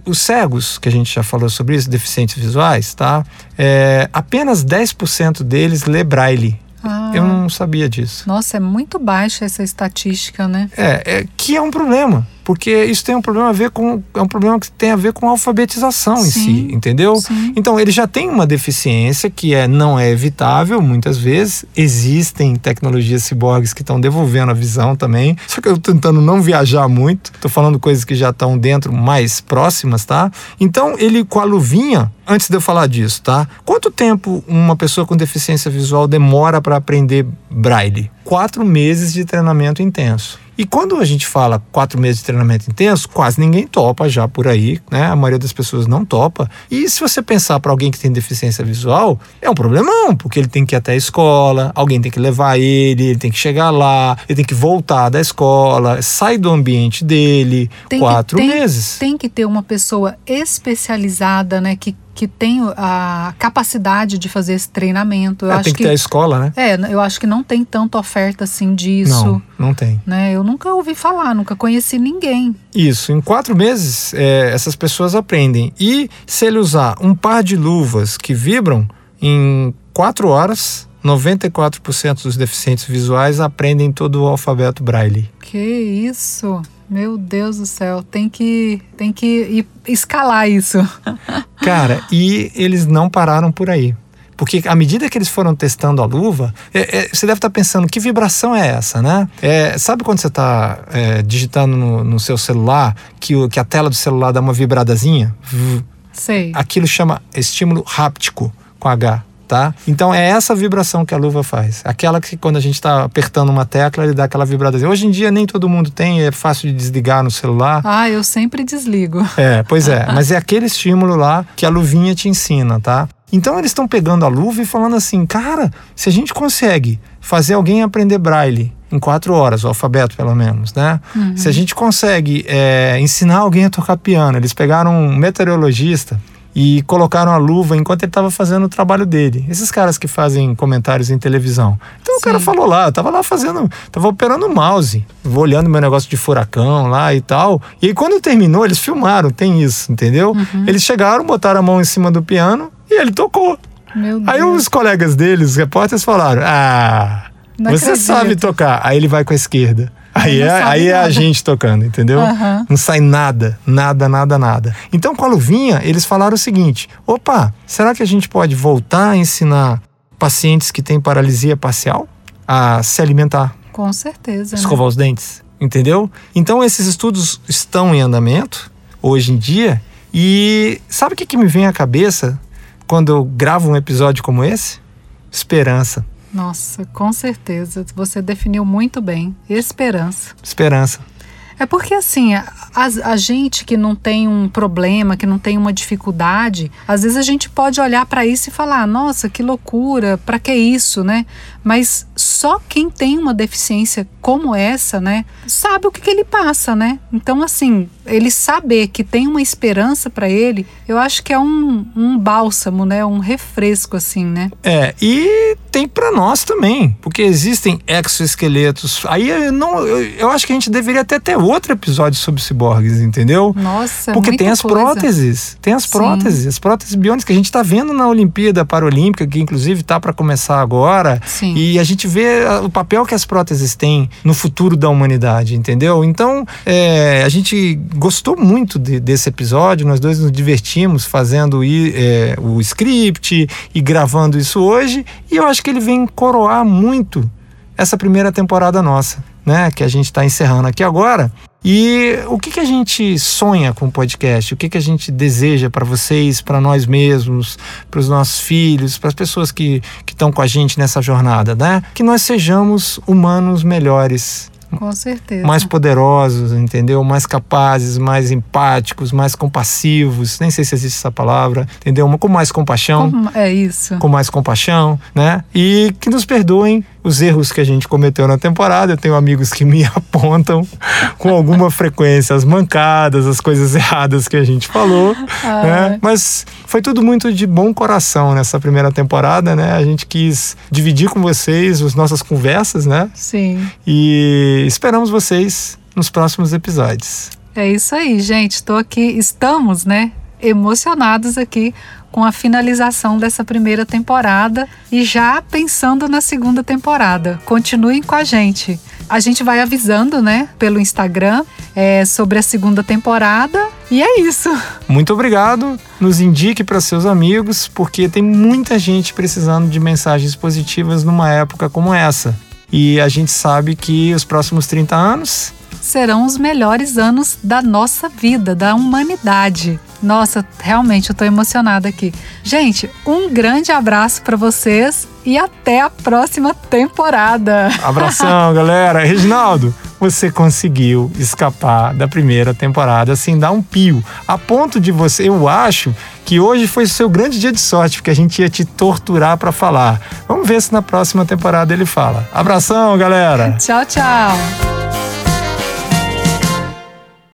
Speaker 1: os cegos, que a gente já falou sobre isso, deficientes visuais, tá? É, apenas 10% deles lê braille.
Speaker 2: Ah,
Speaker 1: Eu não sabia disso.
Speaker 2: Nossa, é muito baixa essa estatística, né?
Speaker 1: É, é, que é um problema, porque isso tem um problema a ver com é um problema que tem a ver com a alfabetização em
Speaker 2: Sim,
Speaker 1: si, entendeu?
Speaker 2: sim.
Speaker 1: Então ele já tem uma deficiência que é não é evitável muitas vezes. Existem tecnologias ciborgues que estão devolvendo a visão também. Só que eu tô tentando não viajar muito. Tô falando coisas que já estão dentro mais próximas, tá? Então ele com a luvinha, antes de eu falar disso, tá? Quanto tempo uma pessoa com deficiência visual demora para aprender braille? Quatro meses de treinamento intenso. E quando a gente fala quatro meses de treinamento intenso, quase ninguém topa já por aí, né? A maioria das pessoas não topa. E se você pensar para alguém que tem deficiência visual, é um problemão, porque ele tem que ir até a escola, alguém tem que levar ele, ele tem que chegar lá, ele tem que voltar da escola, sai do ambiente dele,
Speaker 2: Tem
Speaker 1: quatro
Speaker 2: que, tem,
Speaker 1: meses.
Speaker 2: Tem que ter uma pessoa especializada, né? Que, que tem a capacidade de fazer esse treinamento. Eu
Speaker 1: É,
Speaker 2: acho
Speaker 1: tem que,
Speaker 2: que.
Speaker 1: ter a escola, né?
Speaker 2: É, eu acho que não tem tanta oferta assim disso.
Speaker 1: Não, não tem.
Speaker 2: Né? Eu nunca ouvi falar, nunca conheci ninguém.
Speaker 1: Isso, em quatro meses é, essas pessoas aprendem. E se ele usar um par de luvas que vibram, em quatro horas, 94% dos deficientes visuais aprendem todo o alfabeto braille.
Speaker 2: Que isso? Meu Deus do céu, tem que tem que escalar isso. *laughs*
Speaker 1: Cara, e eles não pararam por aí. Porque à medida que eles foram testando a luva, é- é, você deve estar pensando, que vibração é essa, né? É, sabe quando você está digitando no, no seu celular, que, o- que a tela do celular dá uma vibradazinha?
Speaker 2: Sei.
Speaker 1: aquilo chama estímulo háptico com H, tá? Então é essa vibração que a luva faz. Aquela que quando a gente está apertando uma tecla, ele dá aquela vibradazinha. Hoje em dia nem todo mundo tem, é fácil de desligar no celular.
Speaker 2: Ah, eu sempre desligo.
Speaker 1: É, pois é, *laughs* mas é aquele estímulo lá que a luvinha te ensina, tá? Então eles estão pegando a luva e falando assim, cara, se a gente consegue fazer alguém aprender braille em quatro horas, o alfabeto pelo menos, né? Se a gente consegue é, ensinar alguém a tocar piano, eles pegaram um meteorologista e colocaram a luva enquanto ele estava fazendo o trabalho dele. Esses caras que fazem comentários em televisão. Então o cara
Speaker 2: Sim.
Speaker 1: falou lá, eu tava lá fazendo, tava operando o mouse, vou olhando meu negócio de furacão lá e tal. E aí, quando terminou, eles filmaram, tem isso, entendeu? Eles chegaram, botaram a mão em cima do piano e ele tocou.
Speaker 2: Meu Deus.
Speaker 1: Aí os colegas deles, os repórteres, falaram: Ah,
Speaker 2: Não
Speaker 1: Você
Speaker 2: acredito.
Speaker 1: sabe tocar. Aí ele vai com a esquerda. Aí, é, aí é a gente tocando, entendeu?
Speaker 2: Aham.
Speaker 1: Não sai nada, nada, nada, nada. Então, com a luvinha, eles falaram o seguinte: opa, será que a gente pode voltar a ensinar pacientes que têm paralisia parcial a se alimentar,
Speaker 2: Com certeza. né?
Speaker 1: escovar os dentes? Entendeu? Então, esses estudos estão em andamento hoje em dia. E sabe o que, que me vem à cabeça quando eu gravo um episódio como esse? Esperança.
Speaker 2: Nossa, com certeza. Você definiu muito bem. Esperança.
Speaker 1: Esperança.
Speaker 2: É porque assim, a, a gente que não tem um problema, que não tem uma dificuldade, às vezes a gente pode olhar para isso e falar: nossa, que loucura, para que isso, né? Mas só quem tem uma deficiência como essa, né, sabe o que, que ele passa, né? Então, assim, ele saber que tem uma esperança para ele, eu acho que é um, um bálsamo, né? Um refresco, assim, né?
Speaker 1: É, e tem pra nós também, porque existem exoesqueletos. Aí eu não, eu, eu acho que a gente deveria até ter outro episódio sobre ciborgues, entendeu?
Speaker 2: Nossa,
Speaker 1: Porque tem as
Speaker 2: coisa.
Speaker 1: próteses, tem as
Speaker 2: Sim.
Speaker 1: próteses, as próteses biônicas que a gente está vendo na Olimpíada Paralímpica, que inclusive tá para começar agora.
Speaker 2: Sim.
Speaker 1: E a gente vê o papel que as próteses têm no futuro da humanidade, entendeu? Então, é, a gente gostou muito de- desse episódio, nós dois nos divertimos fazendo é, o script e gravando isso hoje, e eu acho que ele vem coroar muito essa primeira temporada nossa, né? Que a gente está encerrando aqui agora. E o que, que a gente sonha com o podcast? O que, que a gente deseja para vocês, para nós mesmos, para os nossos filhos, para as pessoas que estão com a gente nessa jornada, né? Que nós sejamos humanos melhores,
Speaker 2: Com certeza.
Speaker 1: mais poderosos, entendeu? Mais capazes, mais empáticos, mais compassivos. Nem sei se existe essa palavra, entendeu? Com mais compaixão
Speaker 2: Como- é isso.
Speaker 1: com mais compaixão, né? E que nos perdoem os erros que a gente cometeu na temporada. Eu tenho amigos que me *laughs* apontam com alguma frequência as mancadas, as coisas erradas que a gente falou, né? Mas foi tudo muito de bom coração nessa primeira temporada, né? A gente quis dividir com vocês as nossas conversas, né?
Speaker 2: Sim.
Speaker 1: E esperamos vocês nos próximos episódios.
Speaker 2: É isso aí, gente. Estou aqui, estamos, né, emocionados aqui com a finalização dessa primeira temporada e já pensando na segunda temporada. Continuem com a gente. A gente vai avisando, né, pelo Instagram é, sobre a segunda temporada. E é isso.
Speaker 1: Muito obrigado. Nos indique para seus amigos, porque tem muita gente precisando de mensagens positivas numa época como essa. E a gente sabe que os próximos 30 anos
Speaker 2: Serão os melhores anos da nossa vida, da humanidade. Nossa, realmente eu tô emocionada aqui. Gente, um grande abraço para vocês e até a próxima temporada. *laughs*
Speaker 1: Abração, galera. Reginaldo, você conseguiu escapar da primeira temporada sem dar um pio. A ponto de você, eu acho que hoje foi o seu grande dia de sorte, porque a gente ia te torturar para falar. Vamos ver se na próxima temporada ele fala. Abração, galera.
Speaker 2: Tchau, tchau.